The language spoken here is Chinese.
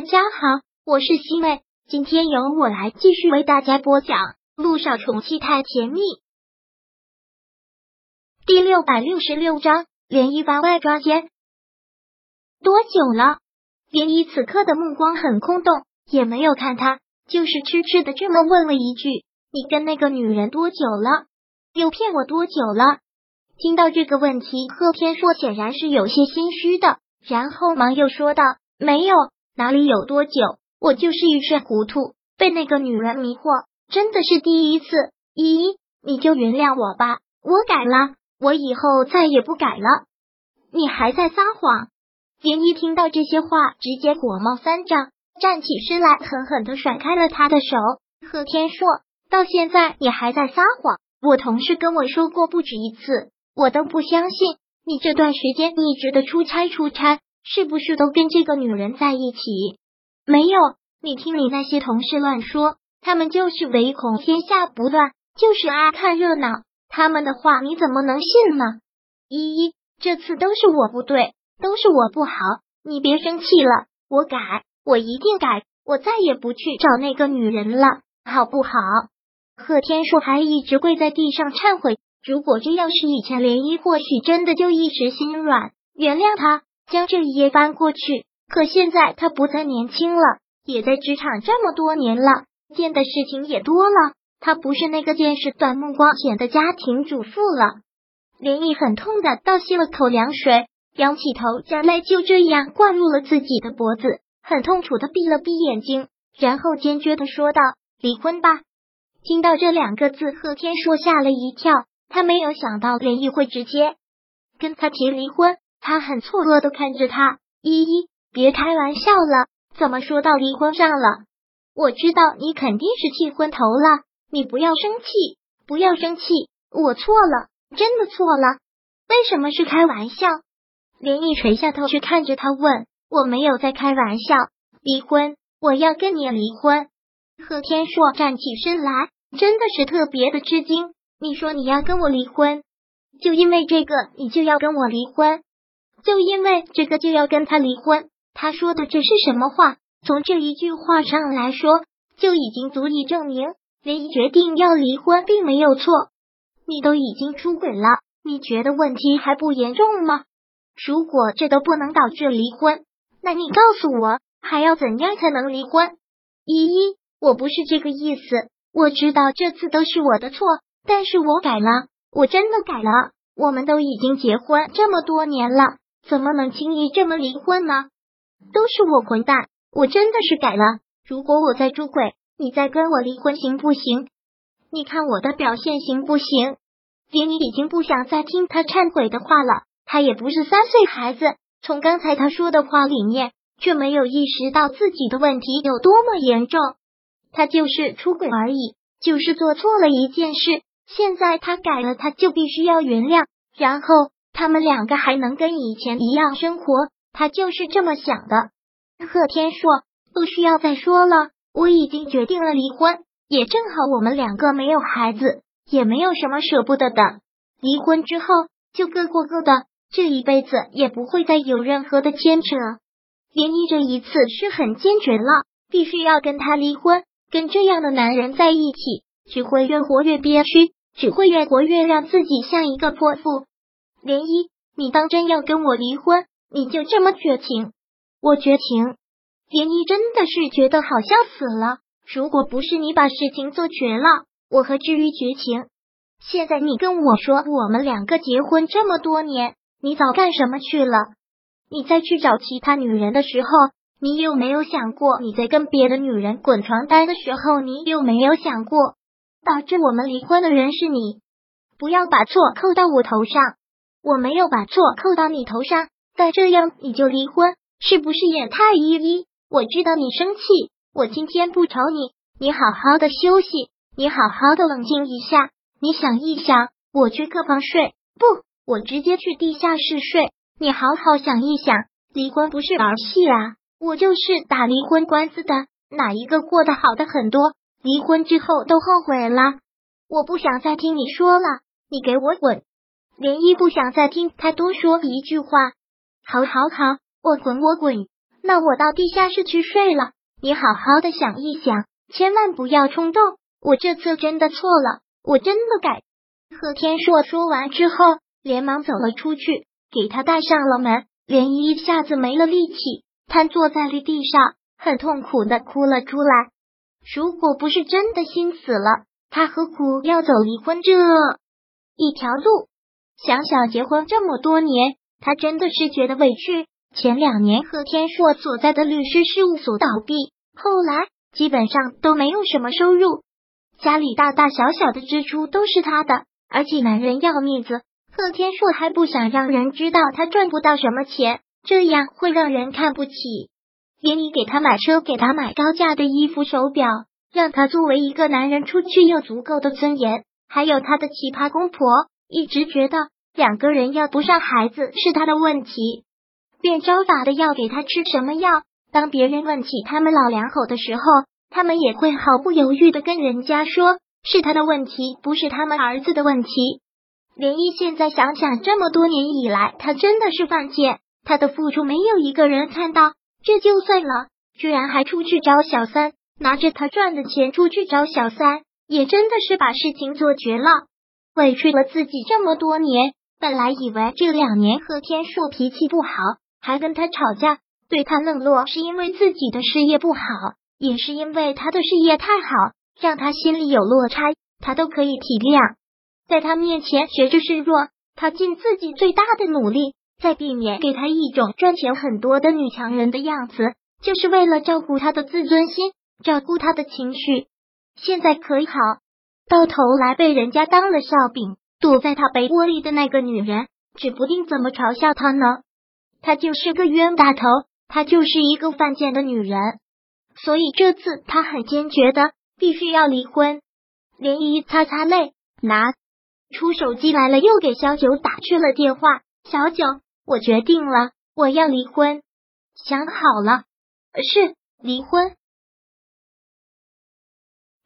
大家好，我是西妹，今天由我来继续为大家播讲《路上宠妻太甜蜜》第六百六十六章：涟漪番外抓奸。多久了？涟漪此刻的目光很空洞，也没有看他，就是痴痴的这么问了一句：“你跟那个女人多久了？又骗我多久了？”听到这个问题，贺天硕显然是有些心虚的，然后忙又说道：“没有。”哪里有多久？我就是一时糊涂，被那个女人迷惑，真的是第一次。依依，你就原谅我吧，我改了，我以后再也不改了。你还在撒谎！连依听到这些话，直接火冒三丈，站起身来，狠狠的甩开了他的手。贺天硕，到现在你还在撒谎？我同事跟我说过不止一次，我都不相信。你这段时间一直的出差出差。是不是都跟这个女人在一起？没有，你听你那些同事乱说，他们就是唯恐天下不乱，就是爱看热闹。他们的话你怎么能信呢？依依，这次都是我不对，都是我不好，你别生气了，我改，我一定改，我再也不去找那个女人了，好不好？贺天硕还一直跪在地上忏悔。如果这要是以前涟漪，或许真的就一时心软，原谅他。将这一页翻过去，可现在他不再年轻了，也在职场这么多年了，见的事情也多了。他不是那个见识短、目光浅的家庭主妇了。林毅很痛的倒吸了口凉水，仰起头，将泪就这样灌入了自己的脖子，很痛楚的闭了闭眼睛，然后坚决的说道：“离婚吧。”听到这两个字，贺天硕吓了一跳，他没有想到林毅会直接跟他提离婚。他很错愕的看着他，依依，别开玩笑了，怎么说到离婚上了？我知道你肯定是气昏头了，你不要生气，不要生气，我错了，真的错了。为什么是开玩笑？林毅垂下头去看着他问：“我没有在开玩笑，离婚，我要跟你离婚。”贺天硕站起身来，真的是特别的吃惊。你说你要跟我离婚，就因为这个，你就要跟我离婚？就因为这个就要跟他离婚？他说的这是什么话？从这一句话上来说，就已经足以证明连决定要离婚并没有错。你都已经出轨了，你觉得问题还不严重吗？如果这都不能导致离婚，那你告诉我还要怎样才能离婚？依依，我不是这个意思，我知道这次都是我的错，但是我改了，我真的改了。我们都已经结婚这么多年了。怎么能轻易这么离婚呢？都是我混蛋，我真的是改了。如果我再出轨，你再跟我离婚行不行？你看我的表现行不行？林你已经不想再听他忏悔的话了。他也不是三岁孩子，从刚才他说的话里面，却没有意识到自己的问题有多么严重。他就是出轨而已，就是做错了一件事。现在他改了，他就必须要原谅，然后。他们两个还能跟以前一样生活，他就是这么想的。贺天硕，不需要再说了，我已经决定了离婚，也正好我们两个没有孩子，也没有什么舍不得的。离婚之后就各过各的，这一辈子也不会再有任何的牵扯。连依这一次是很坚决了，必须要跟他离婚，跟这样的男人在一起，只会越活越憋屈，只会越活越让自己像一个泼妇。涟漪，你当真要跟我离婚？你就这么绝情？我绝情？涟漪真的是觉得好像死了。如果不是你把事情做绝了，我何至于绝情？现在你跟我说，我们两个结婚这么多年，你早干什么去了？你再去找其他女人的时候，你有没有想过你在跟别的女人滚床单的时候，你有没有想过导致我们离婚的人是你？不要把错扣到我头上。我没有把错扣到你头上，但这样你就离婚，是不是也太依依？我知道你生气，我今天不吵你，你好好的休息，你好好的冷静一下。你想一想，我去客房睡，不，我直接去地下室睡。你好好想一想，离婚不是儿戏啊！我就是打离婚官司的，哪一个过得好的很多？离婚之后都后悔了。我不想再听你说了，你给我滚！涟漪不想再听他多说一句话。好，好，好，我滚，我滚！那我到地下室去睡了。你好好的想一想，千万不要冲动。我这次真的错了，我真的改。贺天硕说完之后，连忙走了出去，给他带上了门。连依一下子没了力气，瘫坐在了地上，很痛苦的哭了出来。如果不是真的心死了，他何苦要走离婚这一条路？想想结婚这么多年，他真的是觉得委屈。前两年贺天硕所在的律师事务所倒闭，后来基本上都没有什么收入，家里大大小小的支出都是他的，而且男人要面子，贺天硕还不想让人知道他赚不到什么钱，这样会让人看不起。连你给他买车，给他买高价的衣服、手表，让他作为一个男人出去有足够的尊严，还有他的奇葩公婆，一直觉得两个人要不上孩子是他的问题。便招法的要给他吃什么药？当别人问起他们老两口的时候，他们也会毫不犹豫的跟人家说是他的问题，不是他们儿子的问题。连依现在想想，这么多年以来，他真的是犯贱，他的付出没有一个人看到，这就算了，居然还出去找小三，拿着他赚的钱出去找小三，也真的是把事情做绝了，委屈了自己这么多年。本来以为这两年贺天硕脾气不好。还跟他吵架，对他冷落，是因为自己的事业不好，也是因为他的事业太好，让他心里有落差，他都可以体谅。在他面前学着示弱，他尽自己最大的努力，在避免给他一种赚钱很多的女强人的样子，就是为了照顾他的自尊心，照顾他的情绪。现在可以好，到头来被人家当了笑柄，躲在他被窝里的那个女人，指不定怎么嘲笑他呢。她就是个冤大头，她就是一个犯贱的女人，所以这次她很坚决的必须要离婚。涟漪擦擦泪，拿出手机来了，又给小九打去了电话。小九，我决定了，我要离婚，想好了，是离婚。